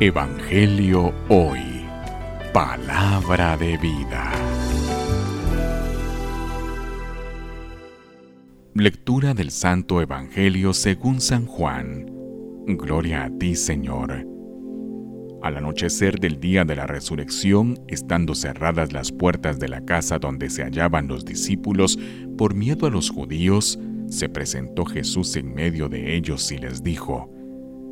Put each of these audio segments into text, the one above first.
Evangelio Hoy. Palabra de vida. Lectura del Santo Evangelio según San Juan. Gloria a ti, Señor. Al anochecer del día de la resurrección, estando cerradas las puertas de la casa donde se hallaban los discípulos, por miedo a los judíos, se presentó Jesús en medio de ellos y les dijo,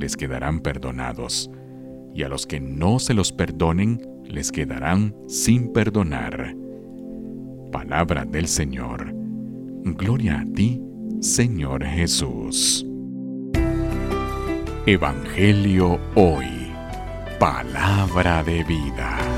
les quedarán perdonados y a los que no se los perdonen les quedarán sin perdonar. Palabra del Señor. Gloria a ti, Señor Jesús. Evangelio hoy. Palabra de vida.